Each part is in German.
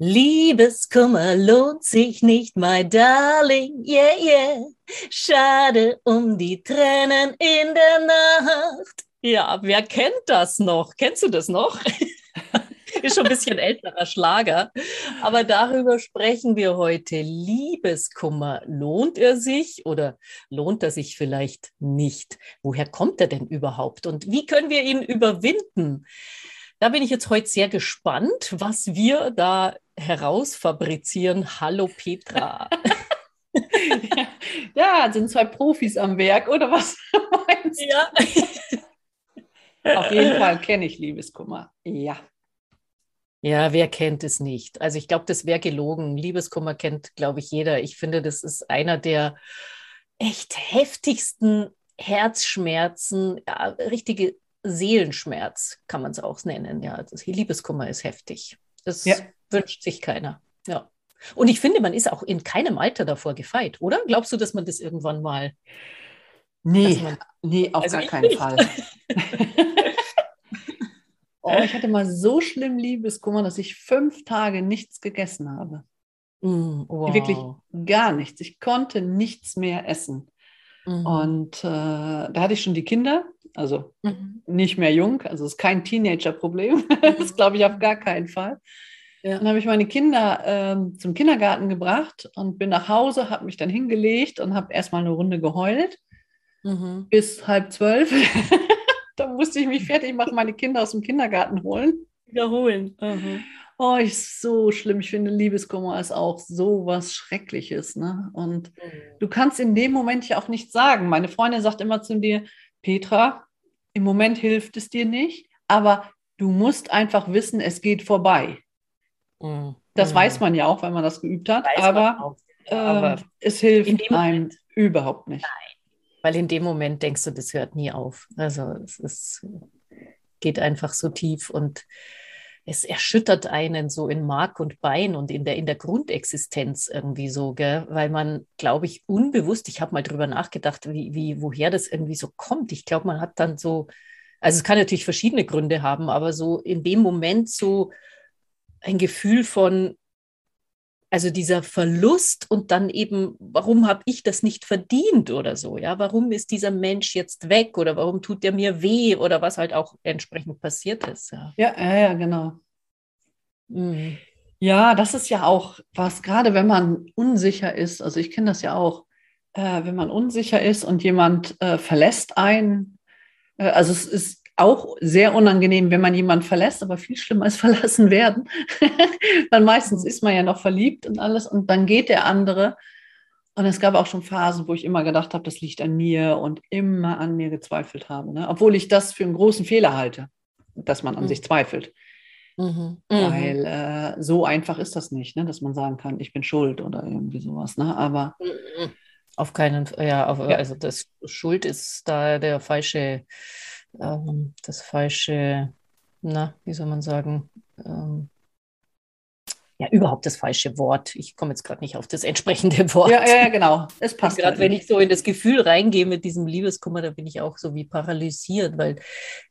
Liebeskummer lohnt sich nicht, my darling, yeah, yeah. Schade um die Tränen in der Nacht. Ja, wer kennt das noch? Kennst du das noch? Ist schon ein bisschen älterer Schlager. Aber darüber sprechen wir heute. Liebeskummer, lohnt er sich oder lohnt er sich vielleicht nicht? Woher kommt er denn überhaupt und wie können wir ihn überwinden? Da bin ich jetzt heute sehr gespannt, was wir da herausfabrizieren. Hallo Petra. ja, sind zwei Profis am Werk, oder was meinst du? Ja. Auf jeden Fall kenne ich Liebeskummer. Ja. Ja, wer kennt es nicht? Also ich glaube, das wäre gelogen. Liebeskummer kennt, glaube ich, jeder. Ich finde, das ist einer der echt heftigsten Herzschmerzen, ja, richtige Seelenschmerz kann man es auch nennen. Ja, das Liebeskummer ist heftig. Das ja. wünscht sich keiner. Ja. Und ich finde, man ist auch in keinem Alter davor gefeit, oder? Glaubst du, dass man das irgendwann mal. Nee, man, nee auf also gar keinen nicht. Fall. oh, ich hatte mal so schlimm Liebeskummer, dass ich fünf Tage nichts gegessen habe. Mm, wow. Wirklich gar nichts. Ich konnte nichts mehr essen. Mhm. Und äh, da hatte ich schon die Kinder, also mhm. nicht mehr jung, also es ist kein Teenager-Problem. das glaube ich auf gar keinen Fall. Ja. Dann habe ich meine Kinder ähm, zum Kindergarten gebracht und bin nach Hause, habe mich dann hingelegt und habe erstmal eine Runde geheult mhm. bis halb zwölf. da musste ich mich fertig machen, meine Kinder aus dem Kindergarten holen. Wiederholen. Mhm. Oh, ist so schlimm. Ich finde, Liebeskummer ist auch so was Schreckliches. Ne? Und mhm. du kannst in dem Moment ja auch nichts sagen. Meine Freundin sagt immer zu dir, Petra, im Moment hilft es dir nicht, aber du musst einfach wissen, es geht vorbei. Mhm. Das weiß mhm. man ja auch, wenn man das geübt hat, aber, äh, aber, es hilft einem überhaupt nicht. Nein, weil in dem Moment denkst du, das hört nie auf. Also es ist, geht einfach so tief und es erschüttert einen so in Mark und Bein und in der, in der Grundexistenz irgendwie so, gell? weil man, glaube ich, unbewusst, ich habe mal drüber nachgedacht, wie, wie, woher das irgendwie so kommt. Ich glaube, man hat dann so, also es kann natürlich verschiedene Gründe haben, aber so in dem Moment so ein Gefühl von, also dieser Verlust und dann eben, warum habe ich das nicht verdient oder so, ja, warum ist dieser Mensch jetzt weg oder warum tut der mir weh oder was halt auch entsprechend passiert ist. Ja, ja, ja, ja genau. Mhm. Ja, das ist ja auch was, gerade wenn man unsicher ist, also ich kenne das ja auch, äh, wenn man unsicher ist und jemand äh, verlässt einen, äh, also es ist auch sehr unangenehm, wenn man jemanden verlässt, aber viel schlimmer ist verlassen werden. Weil meistens ist man ja noch verliebt und alles und dann geht der andere. Und es gab auch schon Phasen, wo ich immer gedacht habe, das liegt an mir und immer an mir gezweifelt habe. Ne? Obwohl ich das für einen großen Fehler halte, dass man an mhm. sich zweifelt. Mhm. Weil äh, so einfach ist das nicht, ne? dass man sagen kann, ich bin schuld oder irgendwie sowas. Ne? Aber mhm. auf keinen Fall, ja, auf, ja, also das Schuld ist da der falsche ähm, das falsche, na, wie soll man sagen, ähm, ja, überhaupt das falsche Wort. Ich komme jetzt gerade nicht auf das entsprechende Wort. Ja, ja, genau. Es passt. Gerade halt wenn ich so in das Gefühl reingehe mit diesem Liebeskummer, da bin ich auch so wie paralysiert, weil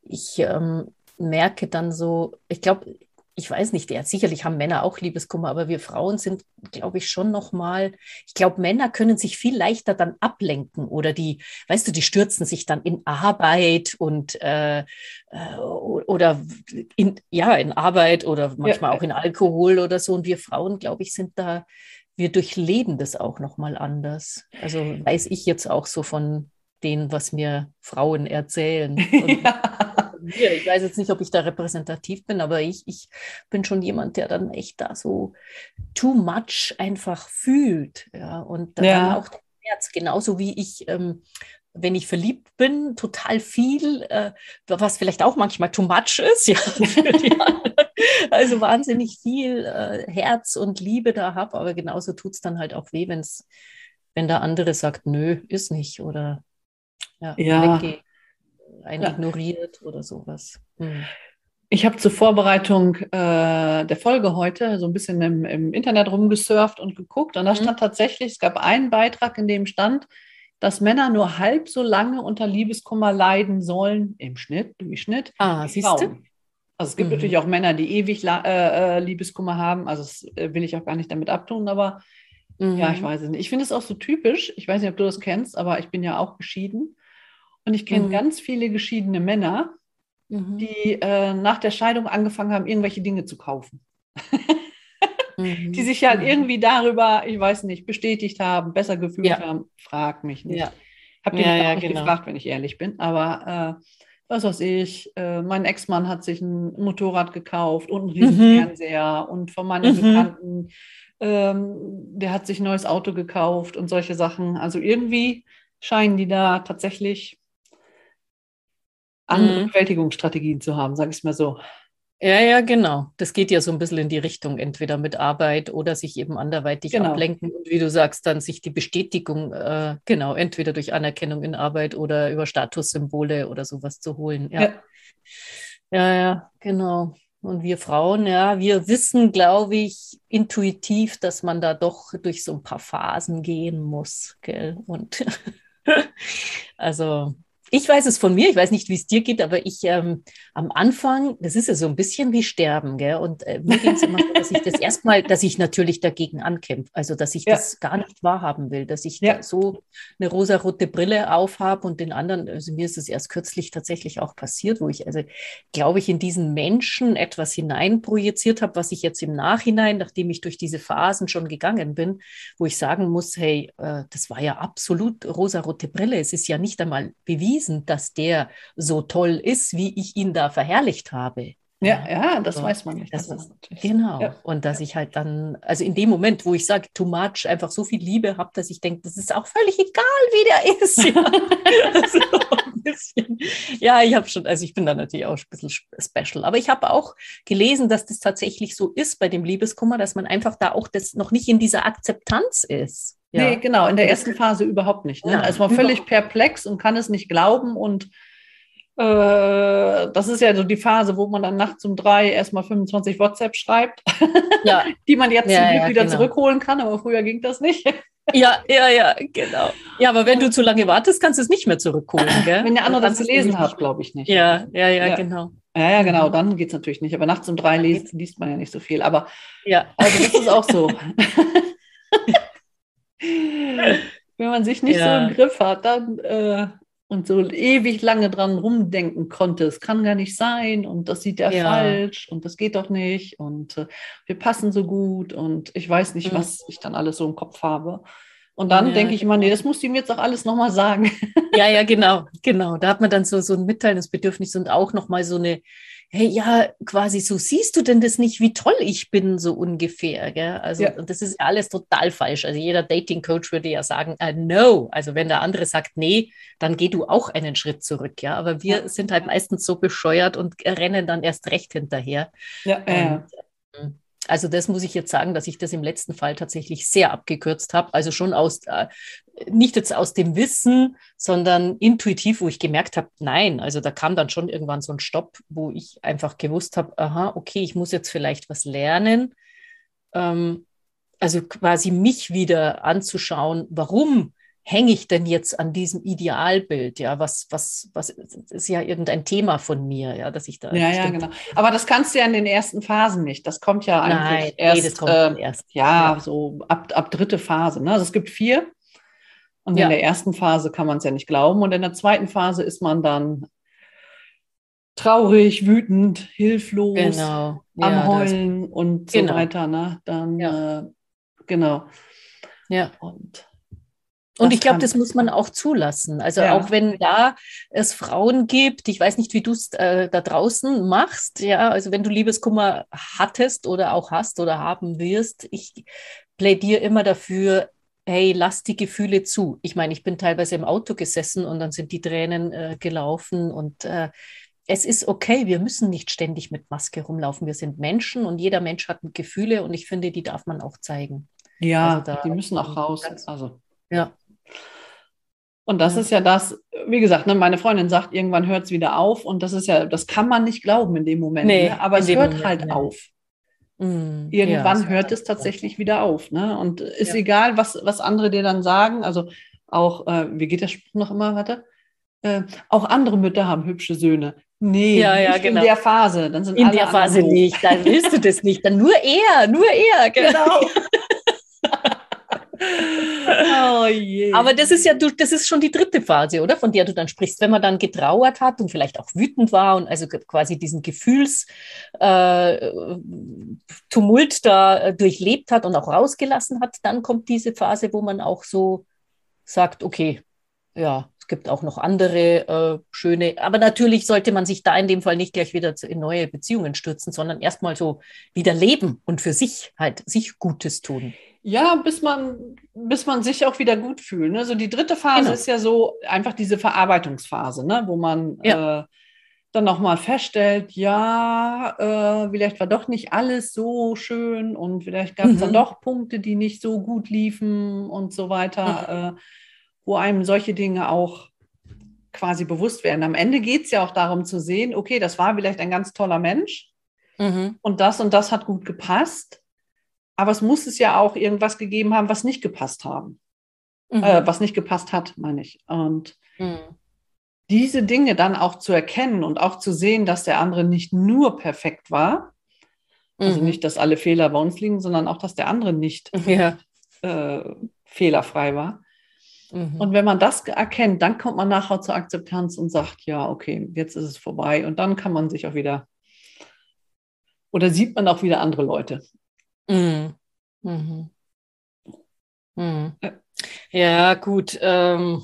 ich ähm, merke dann so, ich glaube, ich weiß nicht, ja, sicherlich haben Männer auch Liebeskummer, aber wir Frauen sind, glaube ich, schon noch mal, ich glaube, Männer können sich viel leichter dann ablenken oder die, weißt du, die stürzen sich dann in Arbeit und äh, äh oder in, ja, in Arbeit oder manchmal ja. auch in Alkohol oder so. Und wir Frauen, glaube ich, sind da, wir durchleben das auch noch mal anders. Also weiß ich jetzt auch so von denen, was mir Frauen erzählen. ja mir. Ich weiß jetzt nicht, ob ich da repräsentativ bin, aber ich, ich bin schon jemand, der dann echt da so too much einfach fühlt. Ja, und dann ja. auch das Herz, genauso wie ich. Ähm, wenn ich verliebt bin, total viel, äh, was vielleicht auch manchmal too much ist, ja, also wahnsinnig viel äh, Herz und Liebe da habe, aber genauso tut es dann halt auch weh, wenn's, wenn der andere sagt, nö, ist nicht oder ja, ja. weggeht einen ja. ignoriert oder sowas. Hm. Ich habe zur Vorbereitung äh, der Folge heute so ein bisschen im, im, Internet rumgesurft und geguckt und da mhm. stand tatsächlich, es gab einen Beitrag, in dem stand, dass Männer nur halb so lange unter Liebeskummer leiden sollen, im Schnitt, Durchschnitt. Ah, siehst du? Also es gibt mhm. natürlich auch Männer, die ewig äh, äh, Liebeskummer haben. Also das äh, will ich auch gar nicht damit abtun, aber mhm. ja, ich mhm. weiß es nicht. Ich finde es auch so typisch. Ich weiß nicht, ob du das kennst, aber ich bin ja auch geschieden. Und ich kenne mhm. ganz viele geschiedene Männer, mhm. die äh, nach der Scheidung angefangen haben, irgendwelche Dinge zu kaufen. Mhm. die sich halt irgendwie darüber, ich weiß nicht, bestätigt haben, besser gefühlt ja. haben. Frag mich nicht. Ja. Hab den ja, ja, nicht genau. gefragt, wenn ich ehrlich bin. Aber äh, was weiß ich, äh, mein Ex-Mann hat sich ein Motorrad gekauft und einen mhm. und von meinen mhm. Bekannten, ähm, der hat sich ein neues Auto gekauft und solche Sachen. Also irgendwie scheinen die da tatsächlich andere mhm. Bewältigungsstrategien zu haben, sage ich es mal so. Ja, ja, genau. Das geht ja so ein bisschen in die Richtung, entweder mit Arbeit oder sich eben anderweitig genau. ablenken und wie du sagst, dann sich die Bestätigung, äh, genau, entweder durch Anerkennung in Arbeit oder über Statussymbole oder sowas zu holen. Ja, ja, ja, ja genau. Und wir Frauen, ja, wir wissen, glaube ich, intuitiv, dass man da doch durch so ein paar Phasen gehen muss. Gell? Und also ich weiß es von mir, ich weiß nicht, wie es dir geht, aber ich ähm, am Anfang, das ist ja so ein bisschen wie Sterben, gell? Und äh, mir ging es immer so, dass ich das erstmal, dass ich natürlich dagegen ankämpfe, also dass ich ja. das gar nicht wahrhaben will, dass ich ja. so eine rosarote Brille aufhabe und den anderen, also mir ist es erst kürzlich tatsächlich auch passiert, wo ich, also glaube ich, in diesen Menschen etwas hineinprojiziert habe, was ich jetzt im Nachhinein, nachdem ich durch diese Phasen schon gegangen bin, wo ich sagen muss, hey, äh, das war ja absolut rosarote Brille, es ist ja nicht einmal bewiesen, bewiesen, dass der so toll ist, wie ich ihn da verherrlicht habe. Ja, ja, das so, weiß man nicht. Das ist, genau. Ja. Und dass ich halt dann, also in dem Moment, wo ich sage, too much, einfach so viel Liebe habe, dass ich denke, das ist auch völlig egal, wie der ist. Ja, also bisschen, ja ich habe schon, also ich bin da natürlich auch ein bisschen special. Aber ich habe auch gelesen, dass das tatsächlich so ist bei dem Liebeskummer, dass man einfach da auch das noch nicht in dieser Akzeptanz ist. Ja. Nee, genau, in der ersten Phase überhaupt nicht. Ne? Ja, also man völlig perplex und kann es nicht glauben und äh, das ist ja so die Phase, wo man dann nachts um drei erstmal 25 WhatsApp schreibt, ja. die man jetzt ja, ja, wieder genau. zurückholen kann, aber früher ging das nicht. Ja, ja, ja, genau. Ja, aber wenn du zu lange wartest, kannst du es nicht mehr zurückholen. Gell? Wenn der andere das gelesen hat, glaube ich nicht. Ja, ja, ja, genau. Ja, ja, genau, dann geht es natürlich nicht. Aber nachts um drei liest, liest man ja nicht so viel. Aber ja. also das ist auch so. Wenn man sich nicht ja. so im Griff hat, dann äh, und so ewig lange dran rumdenken konnte, es kann gar nicht sein und das sieht er ja. falsch und das geht doch nicht und äh, wir passen so gut und ich weiß nicht, mhm. was ich dann alles so im Kopf habe. Und dann ja, denke ich immer, nee, das muss ihm jetzt auch alles nochmal sagen. Ja, ja, genau, genau. Da hat man dann so, so ein mitteilendes Bedürfnis und auch nochmal so eine, hey, ja, quasi so, siehst du denn das nicht, wie toll ich bin, so ungefähr, gell? Also, ja. und das ist alles total falsch. Also jeder Dating-Coach würde ja sagen, uh, no. Also wenn der andere sagt, nee, dann geh du auch einen Schritt zurück, ja. Aber wir ja. sind halt meistens so bescheuert und rennen dann erst recht hinterher. Ja, und, ja. Ähm, also das muss ich jetzt sagen, dass ich das im letzten Fall tatsächlich sehr abgekürzt habe. Also schon aus, äh, nicht jetzt aus dem Wissen, sondern intuitiv, wo ich gemerkt habe, nein, also da kam dann schon irgendwann so ein Stopp, wo ich einfach gewusst habe, aha, okay, ich muss jetzt vielleicht was lernen. Ähm, also quasi mich wieder anzuschauen, warum hänge ich denn jetzt an diesem Idealbild? Ja, was, was, was ist ja irgendein Thema von mir, ja, dass ich da. Ja, ja, genau. Aber das kannst du ja in den ersten Phasen nicht. Das kommt ja eigentlich Nein, erst, nee, das kommt äh, erst. Ja, ja, so ab, ab dritte Phase. Ne? Also es gibt vier. Und ja. in der ersten Phase kann man es ja nicht glauben. Und in der zweiten Phase ist man dann traurig, wütend, hilflos, genau. am ja, Heulen und so genau. weiter. Ne? Dann, äh, genau. Ja. Und und ich glaube, das muss man auch zulassen. Also ja. auch wenn da es Frauen gibt, ich weiß nicht, wie du es äh, da draußen machst, ja, also wenn du Liebeskummer hattest oder auch hast oder haben wirst, ich plädiere immer dafür, hey, lass die Gefühle zu. Ich meine, ich bin teilweise im Auto gesessen und dann sind die Tränen äh, gelaufen und äh, es ist okay, wir müssen nicht ständig mit Maske rumlaufen. Wir sind Menschen und jeder Mensch hat Gefühle und ich finde, die darf man auch zeigen. Ja, also da, die müssen auch raus. Also. Ja, und das ist ja das, wie gesagt, ne, meine Freundin sagt, irgendwann hört es wieder auf. Und das ist ja, das kann man nicht glauben in dem Moment. Nee, ne? Aber es hört Moment, halt nee. auf. Mm, irgendwann ja, hört es tatsächlich wieder auf. Ne? Und ist ja. egal, was, was andere dir dann sagen. Also auch, äh, wie geht der Spruch noch immer, warte? Äh, auch andere Mütter haben hübsche Söhne. Nee, ja, ja, genau. in der Phase. Dann sind in der Phase nicht, dann willst du das nicht. Dann nur er, nur er, genau. oh je. Aber das ist ja, du, das ist schon die dritte Phase, oder? Von der du dann sprichst, wenn man dann getrauert hat und vielleicht auch wütend war und also quasi diesen Gefühlstumult äh, da äh, durchlebt hat und auch rausgelassen hat, dann kommt diese Phase, wo man auch so sagt, okay, ja, gibt auch noch andere äh, schöne, aber natürlich sollte man sich da in dem Fall nicht gleich wieder in neue Beziehungen stürzen, sondern erstmal so wieder leben und für sich halt sich Gutes tun. Ja, bis man, bis man sich auch wieder gut fühlt. Ne? So die dritte Phase genau. ist ja so einfach diese Verarbeitungsphase, ne? wo man ja. äh, dann nochmal feststellt, ja, äh, vielleicht war doch nicht alles so schön und vielleicht gab es mhm. dann doch Punkte, die nicht so gut liefen und so weiter. Mhm. Wo einem solche Dinge auch quasi bewusst werden. Am Ende geht es ja auch darum zu sehen, okay, das war vielleicht ein ganz toller Mensch mhm. und das und das hat gut gepasst, aber es muss es ja auch irgendwas gegeben haben, was nicht gepasst haben. Mhm. Äh, was nicht gepasst hat, meine ich. Und mhm. diese Dinge dann auch zu erkennen und auch zu sehen, dass der andere nicht nur perfekt war, also mhm. nicht, dass alle Fehler bei uns liegen, sondern auch, dass der andere nicht ja. äh, fehlerfrei war. Mhm. Und wenn man das erkennt, dann kommt man nachher zur Akzeptanz und sagt, ja, okay, jetzt ist es vorbei. Und dann kann man sich auch wieder, oder sieht man auch wieder andere Leute. Mhm. Mhm. mhm. Ja, gut. Ähm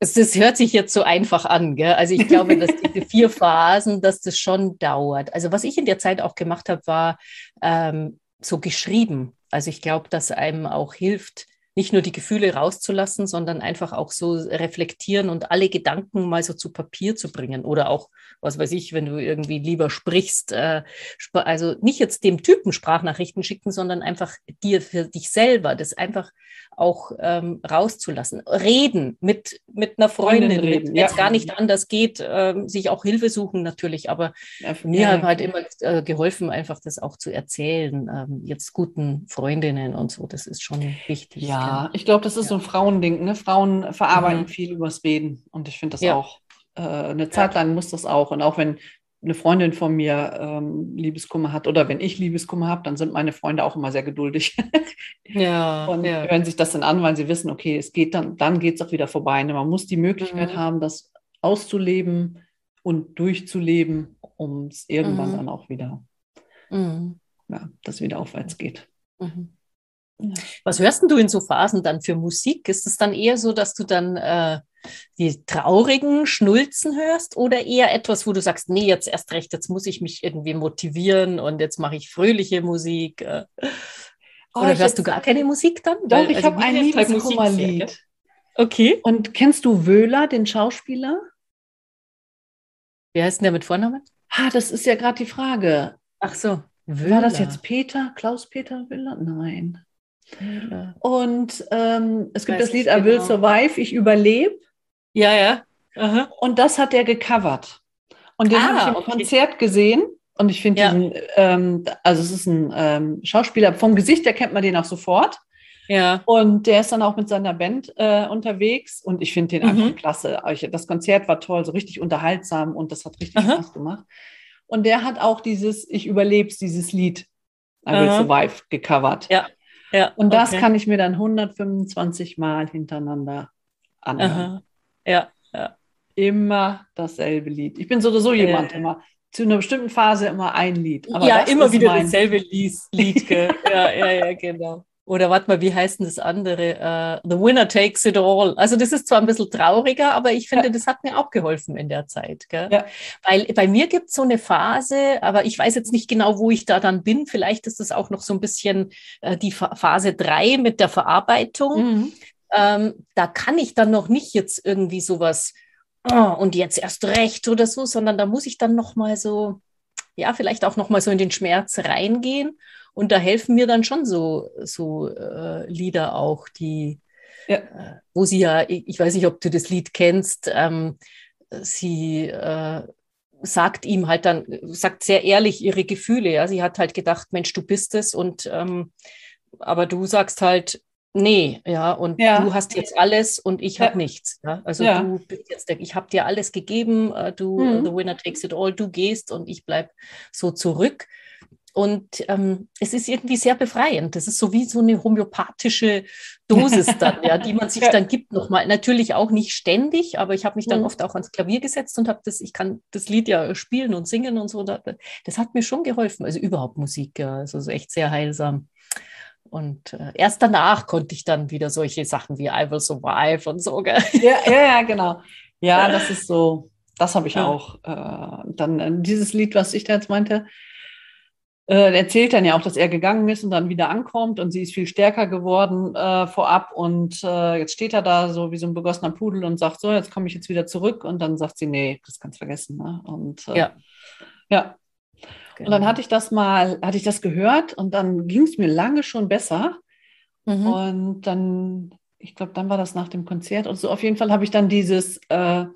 es, das hört sich jetzt so einfach an. Gell? Also ich glaube, dass diese vier Phasen, dass das schon dauert. Also was ich in der Zeit auch gemacht habe, war ähm, so geschrieben. Also ich glaube, dass einem auch hilft, nicht nur die Gefühle rauszulassen, sondern einfach auch so reflektieren und alle Gedanken mal so zu Papier zu bringen. Oder auch, was weiß ich, wenn du irgendwie lieber sprichst, äh, also nicht jetzt dem Typen Sprachnachrichten schicken, sondern einfach dir für dich selber, das einfach auch ähm, rauszulassen. Reden mit, mit einer Freundin, reden, wenn es gar nicht anders geht, äh, sich auch Hilfe suchen natürlich. Aber ja, mir ja. hat halt immer äh, geholfen, einfach das auch zu erzählen, ähm, jetzt guten Freundinnen und so. Das ist schon wichtig. Ja, ich glaube, das ist ja. so ein Frauending. Ne? Frauen verarbeiten mhm. viel übers Reden und ich finde das auch. Äh, eine Zeit lang muss das auch. Und auch wenn eine Freundin von mir ähm, Liebeskummer hat oder wenn ich Liebeskummer habe, dann sind meine Freunde auch immer sehr geduldig. ja. Und ja. hören sich das dann an, weil sie wissen, okay, es geht dann, dann geht es auch wieder vorbei. Ne? Man muss die Möglichkeit mhm. haben, das auszuleben und durchzuleben, um es irgendwann mhm. dann auch wieder, mhm. ja, dass wieder aufwärts geht. Mhm. Was hörst du in so Phasen dann für Musik? Ist es dann eher so, dass du dann äh, die traurigen Schnulzen hörst oder eher etwas, wo du sagst, nee, jetzt erst recht, jetzt muss ich mich irgendwie motivieren und jetzt mache ich fröhliche Musik? Äh. Oh, oder hörst du gar keine Musik dann? Doch, Weil, ich also habe ein Liebeskummerlied. Okay. Und kennst du Wöhler, den Schauspieler? Wie heißt denn der mit Vornamen? Ah, das ist ja gerade die Frage. Ach so. Wöhler. War das jetzt Peter? Klaus-Peter Wöhler? Nein. Und ähm, es gibt das Lied I Will genau. Survive, ich überlebe. Ja, ja. Aha. Und das hat er gecovert. Und den ah, habe ich im okay. Konzert gesehen. Und ich finde ja. diesen, ähm, also es ist ein ähm, Schauspieler, vom Gesicht her kennt man den auch sofort. Ja. Und der ist dann auch mit seiner Band äh, unterwegs und ich finde den mhm. einfach klasse. Das Konzert war toll, so richtig unterhaltsam und das hat richtig Aha. Spaß gemacht. Und der hat auch dieses Ich überleb's, dieses Lied I Will Survive gecovert. Ja. Ja, und das okay. kann ich mir dann 125 Mal hintereinander anhören. Aha. Ja, ja. Immer dasselbe Lied. Ich bin so oder so jemand, äh. immer zu einer bestimmten Phase immer ein Lied. Aber ja, immer wieder dasselbe Lied. ja, ja, ja, genau. Oder warte mal, wie heißt denn das andere? Uh, The Winner Takes It All. Also das ist zwar ein bisschen trauriger, aber ich finde, ja. das hat mir auch geholfen in der Zeit. Ja. Weil bei mir gibt es so eine Phase, aber ich weiß jetzt nicht genau, wo ich da dann bin. Vielleicht ist es auch noch so ein bisschen äh, die Phase 3 mit der Verarbeitung. Mhm. Ähm, da kann ich dann noch nicht jetzt irgendwie sowas oh, und jetzt erst recht oder so, sondern da muss ich dann noch mal so, ja, vielleicht auch noch mal so in den Schmerz reingehen und da helfen mir dann schon so, so äh, Lieder auch, die, ja. äh, wo sie ja, ich, ich, weiß nicht, ob du das Lied kennst, ähm, sie äh, sagt ihm halt dann, sagt sehr ehrlich ihre Gefühle. Ja, sie hat halt gedacht, Mensch, du bist es und ähm, aber du sagst halt, nee, ja, und ja. du hast jetzt alles und ich habe nichts. Ja? Also ja. du bist jetzt der, ich habe dir alles gegeben, äh, du, mhm. the winner takes it all, du gehst und ich bleibe so zurück. Und ähm, es ist irgendwie sehr befreiend. Das ist so wie so eine homöopathische Dosis dann, ja, die man sich dann gibt nochmal. Natürlich auch nicht ständig, aber ich habe mich dann mhm. oft auch ans Klavier gesetzt und habe das, ich kann das Lied ja spielen und singen und so. Das hat mir schon geholfen. Also überhaupt Musik, ja, also so echt sehr heilsam. Und äh, erst danach konnte ich dann wieder solche Sachen wie I Will Survive und so. Gell? Ja, ja, ja, genau. Ja, das ist so, das habe ich ja. auch. Äh, dann äh, dieses Lied, was ich da jetzt meinte, äh, erzählt dann ja auch, dass er gegangen ist und dann wieder ankommt und sie ist viel stärker geworden äh, vorab und äh, jetzt steht er da so wie so ein begossener Pudel und sagt so, jetzt komme ich jetzt wieder zurück und dann sagt sie, nee, das kannst du vergessen. Ne? Und äh, ja. ja. Genau. Und dann hatte ich das mal, hatte ich das gehört und dann ging es mir lange schon besser. Mhm. Und dann, ich glaube, dann war das nach dem Konzert und so. Auf jeden Fall habe ich dann dieses äh,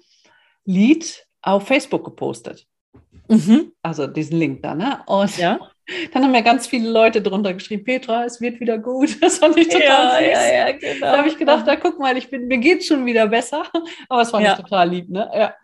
Lied auf Facebook gepostet. Mhm. Also diesen Link da, ne? Und ja. Dann haben ja ganz viele Leute drunter geschrieben, Petra, es wird wieder gut. Das fand ich total ja, süß. Ja, ja, genau. Da habe ich gedacht, da guck mal, ich bin, mir geht schon wieder besser. Aber es fand ja. ich total lieb, ne?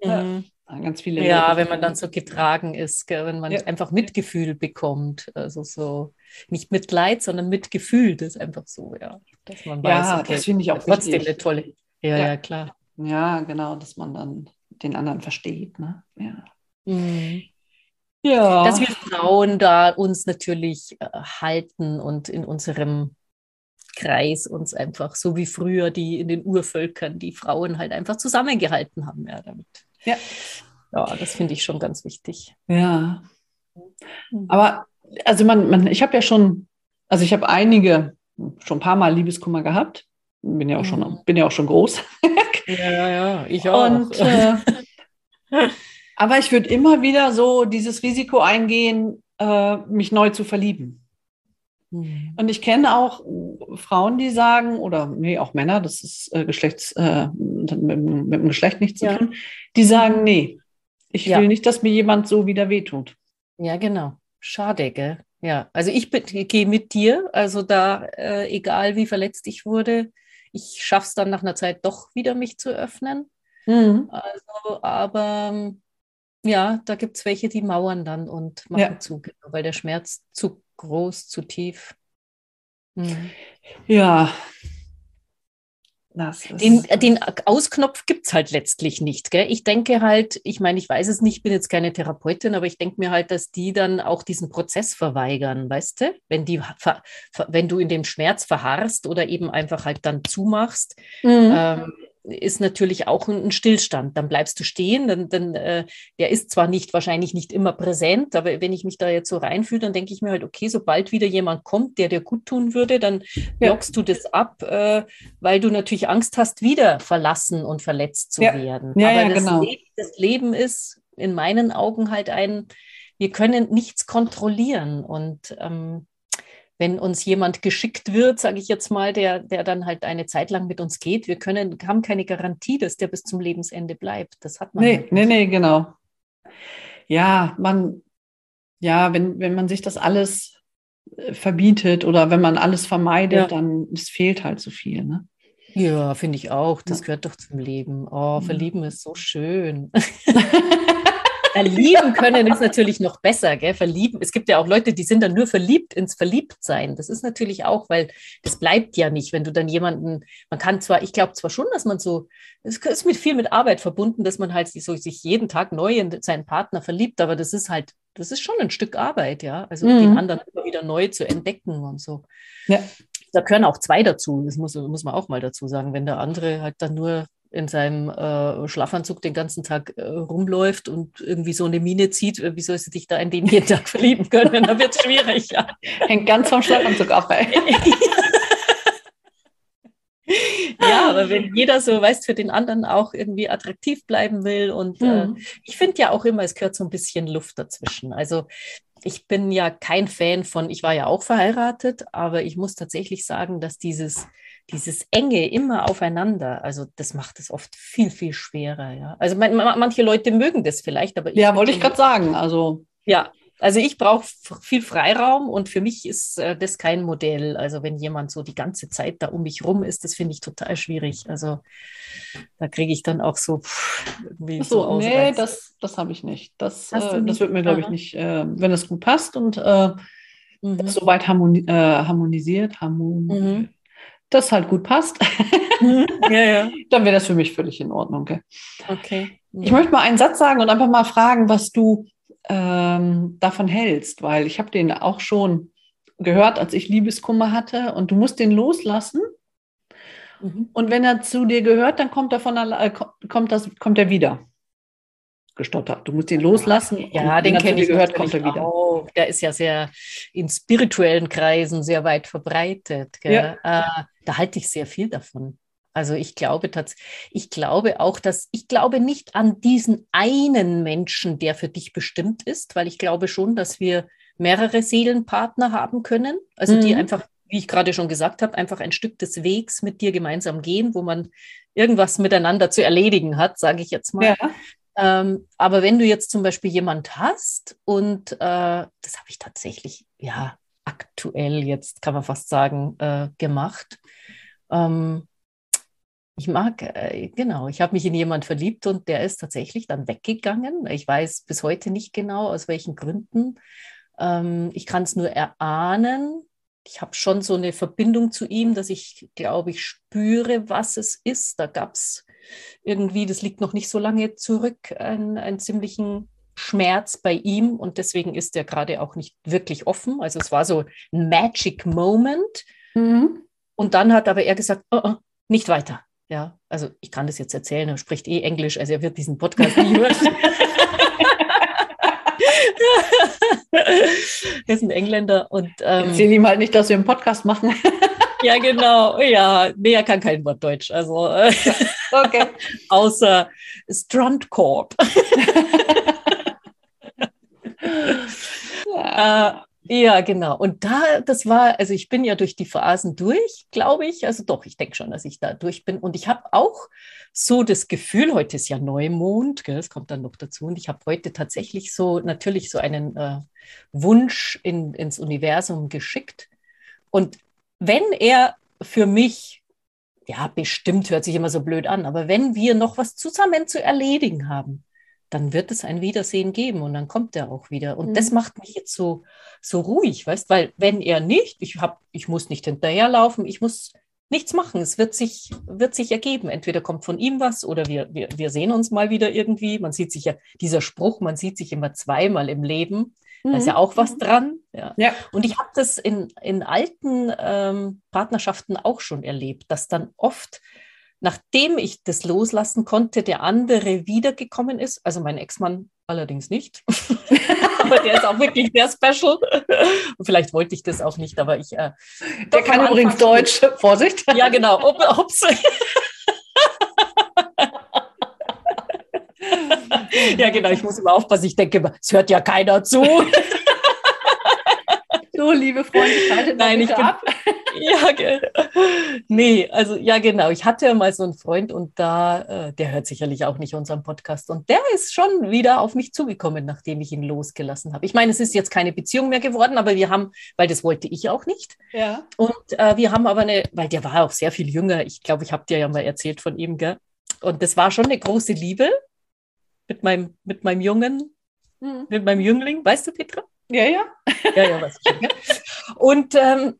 Ja. Mhm. Ganz viele. Ja, Leute. wenn man dann so getragen ist, gell? wenn man einfach Mitgefühl bekommt. Also so nicht Mitleid, sondern Mitgefühl, das ist einfach so, ja. Dass man weiß, ja, okay, das finde ich auch trotzdem wichtig. eine tolle. Ja, ja, klar. Ja, genau, dass man dann den anderen versteht, ne? Ja. Mhm. Ja. Dass wir Frauen da uns natürlich äh, halten und in unserem Kreis uns einfach, so wie früher die in den Urvölkern, die Frauen halt einfach zusammengehalten haben, ja, damit. Ja. Ja, das finde ich schon ganz wichtig. Ja. Mhm. Aber also man, man ich habe ja schon, also ich habe einige, schon ein paar Mal Liebeskummer gehabt. Bin ja auch schon, mhm. bin ja auch schon groß. ja, ja, ja, ich auch. Und äh, Aber ich würde immer wieder so dieses Risiko eingehen, äh, mich neu zu verlieben. Mhm. Und ich kenne auch Frauen, die sagen, oder nee, auch Männer, das ist äh, Geschlechts, äh, mit, mit, dem Geschlecht nichts ja. zu tun, die sagen, nee, ich ja. will nicht, dass mir jemand so wieder wehtut. Ja, genau. Schade, gell? Ja, also ich gehe mit dir, also da, äh, egal wie verletzt ich wurde, ich schaffe es dann nach einer Zeit doch wieder, mich zu öffnen. Mhm. Also, aber ja, da gibt es welche, die mauern dann und machen ja. zu, genau, weil der Schmerz zu groß, zu tief. Mhm. Ja. Den, den, Ausknopf gibt es halt letztlich nicht. Gell? Ich denke halt, ich meine, ich weiß es nicht, bin jetzt keine Therapeutin, aber ich denke mir halt, dass die dann auch diesen Prozess verweigern, weißt du? Wenn, die, wenn du in dem Schmerz verharrst oder eben einfach halt dann zumachst, mhm. ähm, ist natürlich auch ein Stillstand. Dann bleibst du stehen, dann, dann äh, der ist zwar nicht wahrscheinlich nicht immer präsent, aber wenn ich mich da jetzt so reinfühle, dann denke ich mir halt, okay, sobald wieder jemand kommt, der dir gut tun würde, dann blockst ja. du das ab, äh, weil du natürlich Angst hast, wieder verlassen und verletzt zu ja. werden. Ja, aber das, genau. Leben, das Leben ist in meinen Augen halt ein, wir können nichts kontrollieren und ähm, wenn uns jemand geschickt wird, sage ich jetzt mal, der, der dann halt eine Zeit lang mit uns geht, wir können, haben keine Garantie, dass der bis zum Lebensende bleibt. Das hat man. Nee, halt nee, nee, genau. Ja, man, ja, wenn, wenn man sich das alles äh, verbietet oder wenn man alles vermeidet, ja. dann es fehlt halt so viel. Ne? Ja, finde ich auch. Das ja. gehört doch zum Leben. Oh, verlieben ist so schön. Verlieben können ist natürlich noch besser, gell? Verlieben. Es gibt ja auch Leute, die sind dann nur verliebt ins Verliebtsein. Das ist natürlich auch, weil das bleibt ja nicht, wenn du dann jemanden, man kann zwar, ich glaube zwar schon, dass man so, es ist mit viel mit Arbeit verbunden, dass man halt so sich jeden Tag neu in seinen Partner verliebt, aber das ist halt, das ist schon ein Stück Arbeit, ja. Also mhm. den anderen immer wieder neu zu entdecken und so. Ja. Da gehören auch zwei dazu, das muss, muss man auch mal dazu sagen. Wenn der andere halt dann nur in seinem äh, Schlafanzug den ganzen Tag äh, rumläuft und irgendwie so eine Mine zieht, äh, wie soll sie dich da in den jeden Tag verlieben können? Da wird es schwierig, ja. Hängt ganz vom Schlafanzug ab, ey. ja, aber wenn jeder so, weißt, für den anderen auch irgendwie attraktiv bleiben will und äh, mhm. ich finde ja auch immer, es gehört so ein bisschen Luft dazwischen. Also ich bin ja kein Fan von, ich war ja auch verheiratet, aber ich muss tatsächlich sagen, dass dieses dieses enge immer aufeinander, also das macht es oft viel, viel schwerer. Ja. Also man, manche Leute mögen das vielleicht, aber ja, wollte ich gerade sagen. Also ja, Also ich brauche viel Freiraum und für mich ist äh, das kein Modell. Also wenn jemand so die ganze Zeit da um mich rum ist, das finde ich total schwierig. Also da kriege ich dann auch so irgendwie so, so Nee, das, das habe ich nicht. Das, äh, das wird mir, glaube ich, nicht, äh, wenn es gut passt und äh, mhm. soweit harmoni äh, harmonisiert, harmon mhm. Das halt gut passt, mhm. ja, ja. dann wäre das für mich völlig in Ordnung. Okay. okay. Ich möchte mal einen Satz sagen und einfach mal fragen, was du ähm, davon hältst, weil ich habe den auch schon gehört, als ich Liebeskummer hatte und du musst den loslassen. Mhm. Und wenn er zu dir gehört, dann kommt er von äh, kommt das kommt er wieder. Gestottert. Du musst ihn loslassen. Ja, den kenne ich gehört, kommt er wieder. Auch. Der ist ja sehr in spirituellen Kreisen sehr weit verbreitet. Ja. Äh, da halte ich sehr viel davon. Also ich glaube tatsächlich, ich glaube auch, dass ich glaube nicht an diesen einen Menschen, der für dich bestimmt ist, weil ich glaube schon, dass wir mehrere Seelenpartner haben können, also mhm. die einfach, wie ich gerade schon gesagt habe, einfach ein Stück des Wegs mit dir gemeinsam gehen, wo man irgendwas miteinander zu erledigen hat, sage ich jetzt mal. Ja. Ähm, aber wenn du jetzt zum Beispiel jemand hast und äh, das habe ich tatsächlich, ja, aktuell jetzt kann man fast sagen, äh, gemacht. Ähm, ich mag, äh, genau, ich habe mich in jemand verliebt und der ist tatsächlich dann weggegangen. Ich weiß bis heute nicht genau, aus welchen Gründen. Ähm, ich kann es nur erahnen. Ich habe schon so eine Verbindung zu ihm, dass ich, glaube ich, spüre, was es ist. Da gab es irgendwie, das liegt noch nicht so lange zurück, einen, einen ziemlichen Schmerz bei ihm und deswegen ist er gerade auch nicht wirklich offen. Also es war so ein Magic Moment. Mhm. Und dann hat aber er gesagt, oh, oh, nicht weiter ja, also ich kann das jetzt erzählen, er spricht eh Englisch, also er wird diesen Podcast nie hören. er ist ein Engländer und. Ähm, Erzähl ihm halt nicht, dass wir einen Podcast machen. Ja, genau. Ja, nee, er kann kein Wort Deutsch. Also, äh, okay. außer Strandkorb. ja. Äh, ja, genau. Und da, das war, also ich bin ja durch die Phasen durch, glaube ich. Also doch, ich denke schon, dass ich da durch bin. Und ich habe auch so das Gefühl, heute ist ja Neumond, gell, das kommt dann noch dazu. Und ich habe heute tatsächlich so, natürlich so einen äh, Wunsch in, ins Universum geschickt. Und wenn er für mich, ja, bestimmt hört sich immer so blöd an, aber wenn wir noch was zusammen zu erledigen haben, dann wird es ein Wiedersehen geben und dann kommt er auch wieder. Und mhm. das macht mich jetzt so, so ruhig, weißt, weil wenn er nicht, ich hab, ich muss nicht hinterherlaufen, ich muss nichts machen. Es wird sich, wird sich ergeben. Entweder kommt von ihm was oder wir, wir, wir sehen uns mal wieder irgendwie. Man sieht sich ja, dieser Spruch, man sieht sich immer zweimal im Leben. Mhm. Da ist ja mhm. auch was mhm. dran. Ja. ja. Und ich habe das in, in alten ähm, Partnerschaften auch schon erlebt, dass dann oft Nachdem ich das loslassen konnte, der andere wiedergekommen ist, also mein Ex-Mann allerdings nicht, aber der ist auch wirklich sehr special. Und vielleicht wollte ich das auch nicht, aber ich. Äh, der kann übrigens Deutsch, Vorsicht. Ja, genau. Ob, ja, genau, ich muss immer aufpassen. Ich denke, es hört ja keiner zu. So, liebe Freunde, schaltet Nein, ich bin, ab. ja, nee, also ja, genau. Ich hatte mal so einen Freund und da, äh, der hört sicherlich auch nicht unseren Podcast und der ist schon wieder auf mich zugekommen, nachdem ich ihn losgelassen habe. Ich meine, es ist jetzt keine Beziehung mehr geworden, aber wir haben, weil das wollte ich auch nicht. Ja. Und äh, wir haben aber eine, weil der war auch sehr viel jünger. Ich glaube, ich habe dir ja mal erzählt von ihm, gell? Und das war schon eine große Liebe mit meinem, mit meinem Jungen, mhm. mit meinem Jüngling. Weißt du, Petra? Ja, ja. Ja, ja, weiß ich schon. Ja. Und ähm,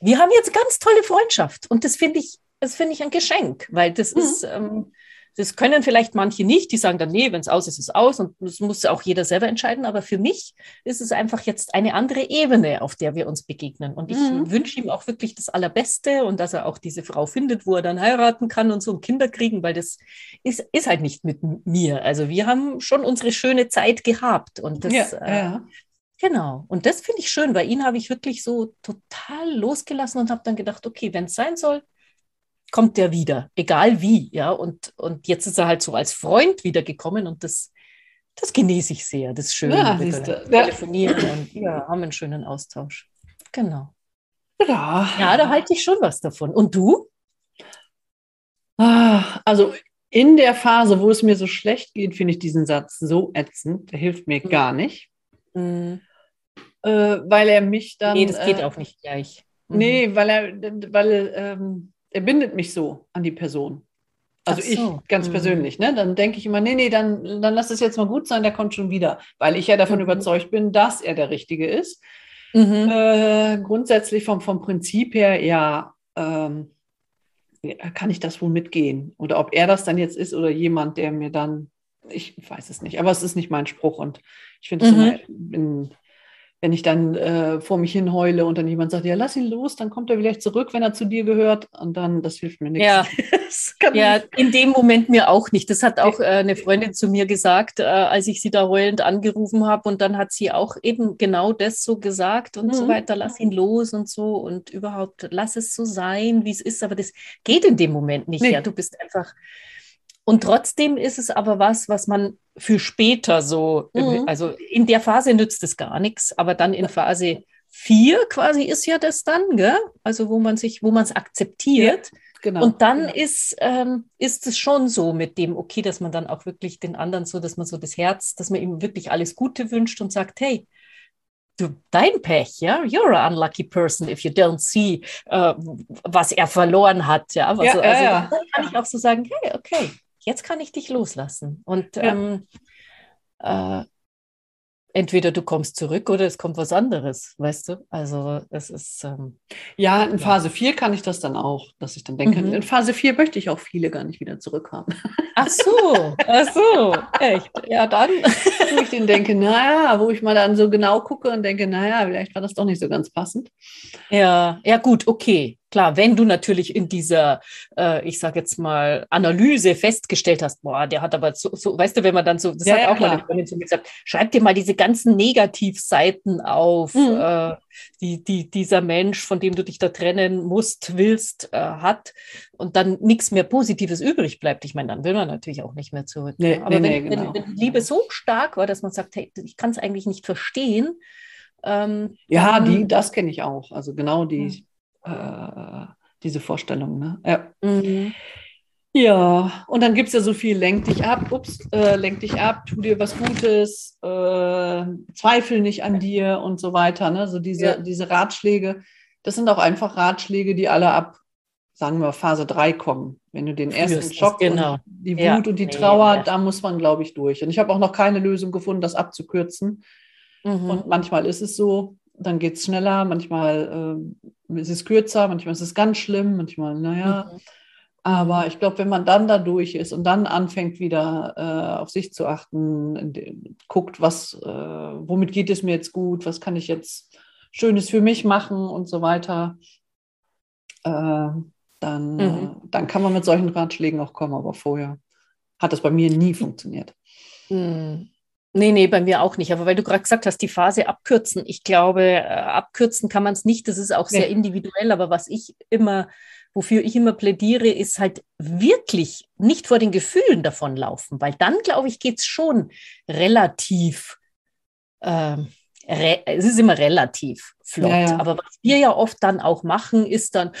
wir haben jetzt ganz tolle Freundschaft und das finde ich, das finde ich ein Geschenk, weil das mhm. ist, ähm, das können vielleicht manche nicht, die sagen dann, nee, wenn es aus ist, ist es aus und das muss auch jeder selber entscheiden. Aber für mich ist es einfach jetzt eine andere Ebene, auf der wir uns begegnen. Und ich mhm. wünsche ihm auch wirklich das Allerbeste und dass er auch diese Frau findet, wo er dann heiraten kann und so und Kinder kriegen, weil das ist, ist halt nicht mit mir. Also wir haben schon unsere schöne Zeit gehabt und das, ja, äh, ja. Genau. Und das finde ich schön. Bei Ihnen habe ich wirklich so total losgelassen und habe dann gedacht, okay, wenn es sein soll, kommt der wieder, egal wie, ja. Und, und jetzt ist er halt so als Freund wiedergekommen und das, das genieße ich sehr. Das ist schön. Ja, wir telefonieren ja. und ja, haben einen schönen Austausch. Genau. Ja. Ja, da halte ich schon was davon. Und du? Ah, also in der Phase, wo es mir so schlecht geht, finde ich diesen Satz so ätzend. Der hilft mir mhm. gar nicht. Mhm. Äh, weil er mich dann. Nee, das geht äh, auch nicht gleich. Mhm. Nee, weil er, weil ähm, er bindet mich so an die Person. Also so. ich ganz mhm. persönlich, ne? Dann denke ich immer, nee, nee, dann, dann lass es jetzt mal gut sein, der kommt schon wieder. Weil ich ja davon mhm. überzeugt bin, dass er der Richtige ist. Mhm. Äh, grundsätzlich vom, vom Prinzip her, ja, ähm, kann ich das wohl mitgehen? Oder ob er das dann jetzt ist oder jemand, der mir dann, ich weiß es nicht, aber es ist nicht mein Spruch und ich finde es mhm. immer in, wenn ich dann äh, vor mich hin heule und dann jemand sagt, ja, lass ihn los, dann kommt er vielleicht zurück, wenn er zu dir gehört. Und dann, das hilft mir nichts. Ja, ja in dem Moment mir auch nicht. Das hat auch äh, eine Freundin zu mir gesagt, äh, als ich sie da heulend angerufen habe. Und dann hat sie auch eben genau das so gesagt und mhm. so weiter, lass ihn los und so und überhaupt, lass es so sein, wie es ist. Aber das geht in dem Moment nicht. Nee. Ja, du bist einfach und trotzdem ist es aber was, was man für später so, mhm. also in der Phase nützt es gar nichts, aber dann in Phase 4 quasi ist ja das dann, gell? also wo man sich, wo man es akzeptiert. Ja, genau. Und dann genau. ist, ähm, ist es schon so mit dem, okay, dass man dann auch wirklich den anderen so, dass man so das Herz, dass man ihm wirklich alles Gute wünscht und sagt, hey, du, dein Pech, ja, you're an unlucky person if you don't see, uh, was er verloren hat, ja. Also, ja, also ja. dann kann ich auch so sagen, hey, okay, jetzt kann ich dich loslassen. Und ja. ähm, äh, entweder du kommst zurück oder es kommt was anderes, weißt du? Also es ist. Ähm, ja, in Phase 4 kann ich das dann auch, dass ich dann denke, mhm. in Phase 4 möchte ich auch viele gar nicht wieder zurückhaben. Ach so, ach so, echt. Ja, dann. wo ich dann denke, naja, wo ich mal dann so genau gucke und denke, naja, vielleicht war das doch nicht so ganz passend. Ja, ja, gut, okay. Klar, wenn du natürlich in dieser, äh, ich sage jetzt mal, Analyse festgestellt hast, boah, der hat aber so, so weißt du, wenn man dann so, das ja, hat ja, auch klar. meine Freundin zu mir gesagt, schreib dir mal diese ganzen Negativseiten auf, mhm. äh, die, die dieser Mensch, von dem du dich da trennen musst, willst, äh, hat und dann nichts mehr Positives übrig bleibt. Ich meine, dann will man natürlich auch nicht mehr zurück. Nee, aber nee, wenn, nee, genau. wenn, wenn Liebe so stark war, dass man sagt, hey, ich kann es eigentlich nicht verstehen, ähm, ja, die, das kenne ich auch. Also genau die, hm äh, diese Vorstellung. Ne? Ja. Mhm. Ja, und dann gibt es ja so viel, lenk dich ab, ups, äh, lenk dich ab, tu dir was Gutes, äh, zweifel nicht an dir und so weiter. Ne? So diese, ja. diese Ratschläge, das sind auch einfach Ratschläge, die alle ab, sagen wir, Phase 3 kommen. Wenn du den ersten Schock genau. die Wut ja. und die Trauer, nee, da muss man, glaube ich, durch. Und ich habe auch noch keine Lösung gefunden, das abzukürzen. Mhm. Und manchmal ist es so, dann geht es schneller, manchmal äh, ist es kürzer, manchmal ist es ganz schlimm, manchmal, naja. Mhm. Aber ich glaube, wenn man dann da durch ist und dann anfängt wieder äh, auf sich zu achten, guckt, was, äh, womit geht es mir jetzt gut, was kann ich jetzt Schönes für mich machen und so weiter, äh, dann, mhm. dann kann man mit solchen Ratschlägen auch kommen. Aber vorher hat das bei mir nie funktioniert. Mhm. Nee, nee, bei mir auch nicht. Aber weil du gerade gesagt hast, die Phase abkürzen, ich glaube, äh, abkürzen kann man es nicht. Das ist auch sehr nee. individuell. Aber was ich immer, wofür ich immer plädiere, ist halt wirklich nicht vor den Gefühlen davonlaufen. Weil dann, glaube ich, geht es schon relativ, äh, re es ist immer relativ flott. Ja, ja. Aber was wir ja oft dann auch machen, ist dann,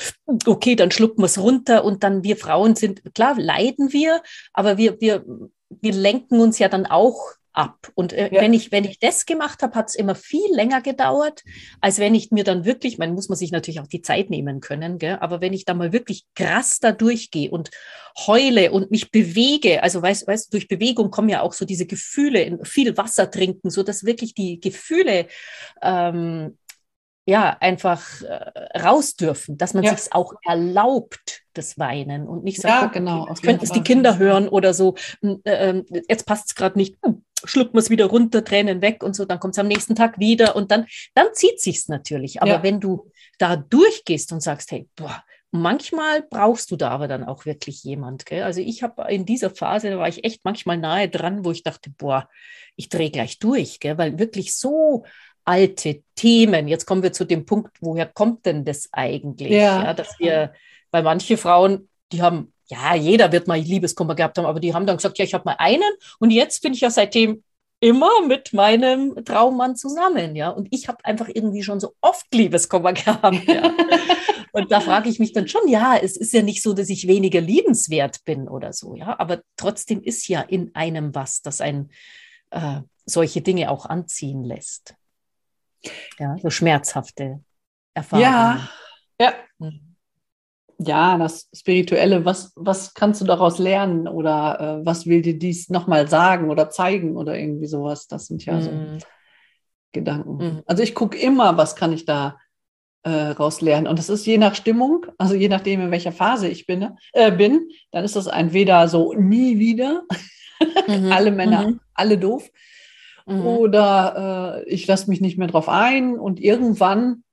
okay, dann schlucken wir es runter und dann wir Frauen sind, klar, leiden wir, aber wir, wir, wir lenken uns ja dann auch ab. Und äh, ja. wenn, ich, wenn ich das gemacht habe, hat es immer viel länger gedauert, als wenn ich mir dann wirklich, man muss man sich natürlich auch die Zeit nehmen können, gell? aber wenn ich da mal wirklich krass da durchgehe und heule und mich bewege, also weißt, weißt durch Bewegung kommen ja auch so diese Gefühle, viel Wasser trinken, so dass wirklich die Gefühle ähm, ja, einfach äh, raus dürfen, dass man ja. sich auch erlaubt, das Weinen und nicht sagt, ja, genau, jetzt könnten es die Kinder hören oder so, äh, ähm, jetzt passt es gerade nicht, hm, schluckt man es wieder runter, Tränen weg und so, dann kommt es am nächsten Tag wieder und dann, dann zieht sich's natürlich. Aber ja. wenn du da durchgehst und sagst, hey, boah, manchmal brauchst du da aber dann auch wirklich jemand. Gell? Also ich habe in dieser Phase, da war ich echt manchmal nahe dran, wo ich dachte, boah, ich drehe gleich durch, gell? weil wirklich so alte Themen, jetzt kommen wir zu dem Punkt, woher kommt denn das eigentlich? Ja. ja dass wir, weil manche Frauen, die haben ja, jeder wird mal Liebeskummer gehabt haben, aber die haben dann gesagt, ja, ich habe mal einen und jetzt bin ich ja seitdem immer mit meinem Traummann zusammen, ja. Und ich habe einfach irgendwie schon so oft Liebeskummer gehabt, ja. und da frage ich mich dann schon, ja, es ist ja nicht so, dass ich weniger liebenswert bin oder so, ja. Aber trotzdem ist ja in einem was, das ein äh, solche Dinge auch anziehen lässt. Ja, so schmerzhafte Erfahrungen. Ja, ja. Mhm ja, das Spirituelle, was, was kannst du daraus lernen oder äh, was will dir dies nochmal sagen oder zeigen oder irgendwie sowas? Das sind ja mm. so mhm. Gedanken. Mm. Also ich gucke immer, was kann ich da äh, raus lernen. Und das ist je nach Stimmung, also je nachdem, in welcher Phase ich bin, äh, bin dann ist das entweder so nie wieder, mhm. alle Männer, mhm. alle doof, mhm. oder äh, ich lasse mich nicht mehr drauf ein und irgendwann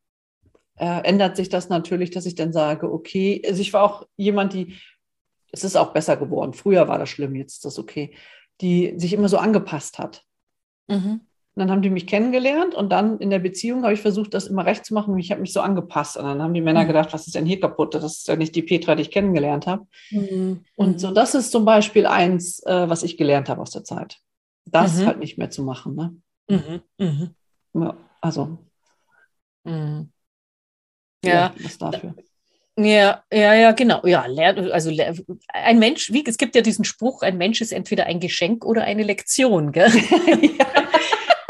äh, ändert sich das natürlich, dass ich dann sage, okay, also ich war auch jemand, die, es ist auch besser geworden. Früher war das schlimm, jetzt ist das okay, die sich immer so angepasst hat. Mhm. Und dann haben die mich kennengelernt und dann in der Beziehung habe ich versucht, das immer recht zu machen. Und ich habe mich so angepasst. Und dann haben die Männer mhm. gedacht, was ist denn hier kaputt? Das ist ja nicht die Petra, die ich kennengelernt habe. Mhm. Und so, das ist zum Beispiel eins, äh, was ich gelernt habe aus der Zeit. Das mhm. halt nicht mehr zu machen. Ne? Mhm. Mhm. Ja, also. Ja, was dafür. Ja, ja, ja, genau. Ja, also ein Mensch, wie es gibt ja diesen Spruch, ein Mensch ist entweder ein Geschenk oder eine Lektion. Gell? ja.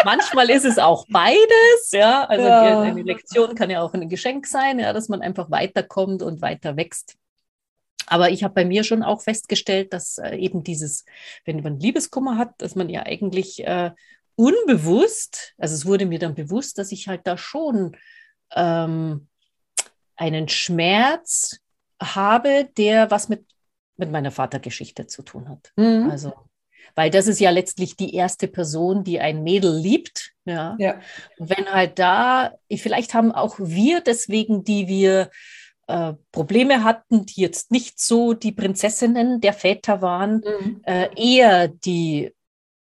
Manchmal ist es auch beides, ja. Also ja. eine Lektion kann ja auch ein Geschenk sein, ja, dass man einfach weiterkommt und weiter wächst. Aber ich habe bei mir schon auch festgestellt, dass äh, eben dieses, wenn man Liebeskummer hat, dass man ja eigentlich äh, unbewusst, also es wurde mir dann bewusst, dass ich halt da schon ähm, einen Schmerz habe, der was mit, mit meiner Vatergeschichte zu tun hat. Mhm. Also, weil das ist ja letztlich die erste Person, die ein Mädel liebt. Ja. ja. wenn halt da, vielleicht haben auch wir deswegen, die wir äh, Probleme hatten, die jetzt nicht so die Prinzessinnen der Väter waren, mhm. äh, eher die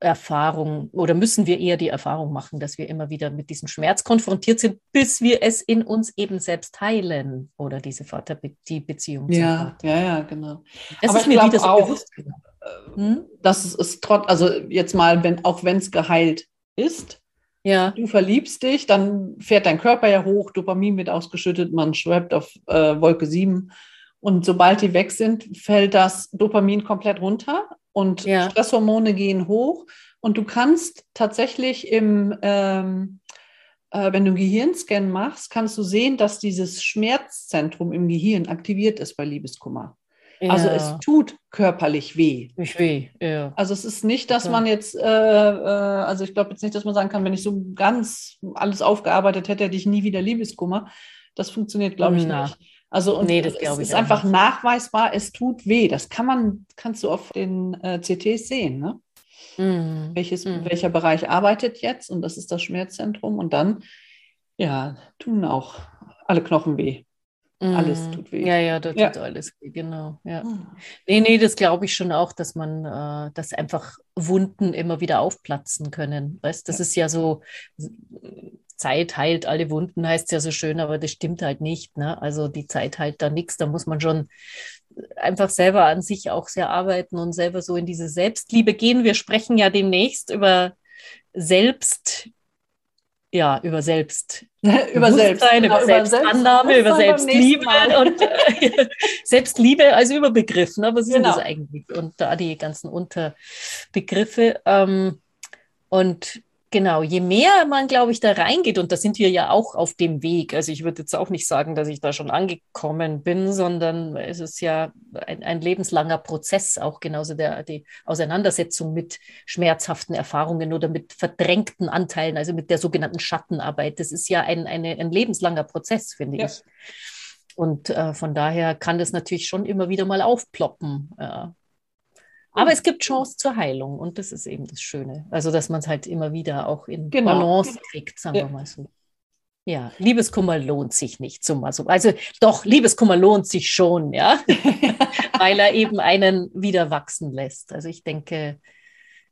Erfahrung oder müssen wir eher die Erfahrung machen, dass wir immer wieder mit diesem Schmerz konfrontiert sind, bis wir es in uns eben selbst heilen oder diese Vater die Beziehung. Ja, ja, ja, genau. Das Aber ist mir wieder so auch, bewusst. Hm? Das ist, ist trotz, also jetzt mal, wenn auch wenn es geheilt ist, ja. du verliebst dich, dann fährt dein Körper ja hoch, Dopamin wird ausgeschüttet, man schwebt auf äh, Wolke 7 und sobald die weg sind, fällt das Dopamin komplett runter und ja. Stresshormone gehen hoch. Und du kannst tatsächlich im, ähm, äh, wenn du einen Gehirnscan machst, kannst du sehen, dass dieses Schmerzzentrum im Gehirn aktiviert ist bei Liebeskummer. Ja. Also es tut körperlich weh. Nicht weh, ja. Also es ist nicht, dass man jetzt, äh, äh, also ich glaube jetzt nicht, dass man sagen kann, wenn ich so ganz alles aufgearbeitet hätte, hätte ich nie wieder Liebeskummer. Das funktioniert, glaube ich, Na. nicht. Also und nee, das es ist einfach nicht. nachweisbar, es tut weh. Das kann man, kannst du auf den äh, CTs sehen, ne? Mm. Welches, mm. Welcher Bereich arbeitet jetzt? Und das ist das Schmerzzentrum. Und dann, ja, tun auch alle Knochen weh. Mm. Alles tut weh. Ja, ja, da tut alles weh, genau. Ja. Mm. Nee, nee, das glaube ich schon auch, dass man, äh, dass einfach Wunden immer wieder aufplatzen können. Weißt, das ja. ist ja so, Zeit heilt alle Wunden, heißt es ja so schön, aber das stimmt halt nicht. Ne? Also die Zeit heilt da nichts. Da muss man schon einfach selber an sich auch sehr arbeiten und selber so in diese Selbstliebe gehen. Wir sprechen ja demnächst über Selbst, ja, über Selbst. über Selbst, über genau, Selbstannahme, über Selbstliebe und äh, Selbstliebe als Überbegriff. Ne? Was genau. ist das eigentlich? Und da die ganzen Unterbegriffe. Ähm, und Genau, je mehr man, glaube ich, da reingeht, und da sind wir ja auch auf dem Weg. Also ich würde jetzt auch nicht sagen, dass ich da schon angekommen bin, sondern es ist ja ein, ein lebenslanger Prozess, auch genauso der, die Auseinandersetzung mit schmerzhaften Erfahrungen oder mit verdrängten Anteilen, also mit der sogenannten Schattenarbeit. Das ist ja ein, eine, ein lebenslanger Prozess, finde ja. ich. Und äh, von daher kann das natürlich schon immer wieder mal aufploppen. Ja. Aber es gibt Chance zur Heilung und das ist eben das Schöne. Also, dass man es halt immer wieder auch in genau. Balance kriegt, sagen ja. wir mal so. Ja, Liebeskummer lohnt sich nicht, so mal so. Also doch, Liebeskummer lohnt sich schon, ja, weil er eben einen wieder wachsen lässt. Also ich denke,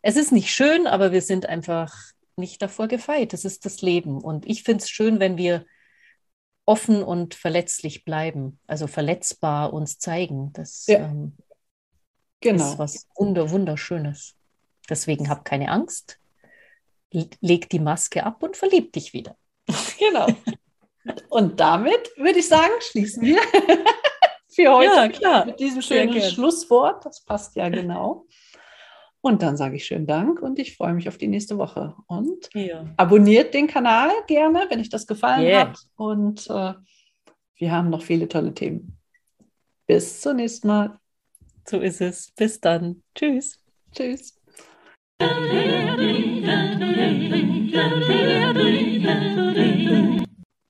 es ist nicht schön, aber wir sind einfach nicht davor gefeit. Das ist das Leben. Und ich finde es schön, wenn wir offen und verletzlich bleiben, also verletzbar uns zeigen. Das ja. ähm, Genau. ist was Wunder, Wunderschönes. Deswegen hab keine Angst. Leg die Maske ab und verlieb dich wieder. Genau. Und damit würde ich sagen, schließen wir für heute ja, klar. mit diesem schönen Schlusswort. Das passt ja genau. Und dann sage ich schönen Dank und ich freue mich auf die nächste Woche. Und ja. abonniert den Kanal gerne, wenn euch das gefallen yeah. hat. Und äh, wir haben noch viele tolle Themen. Bis zum nächsten Mal. So ist es. Bis dann. Tschüss. Tschüss.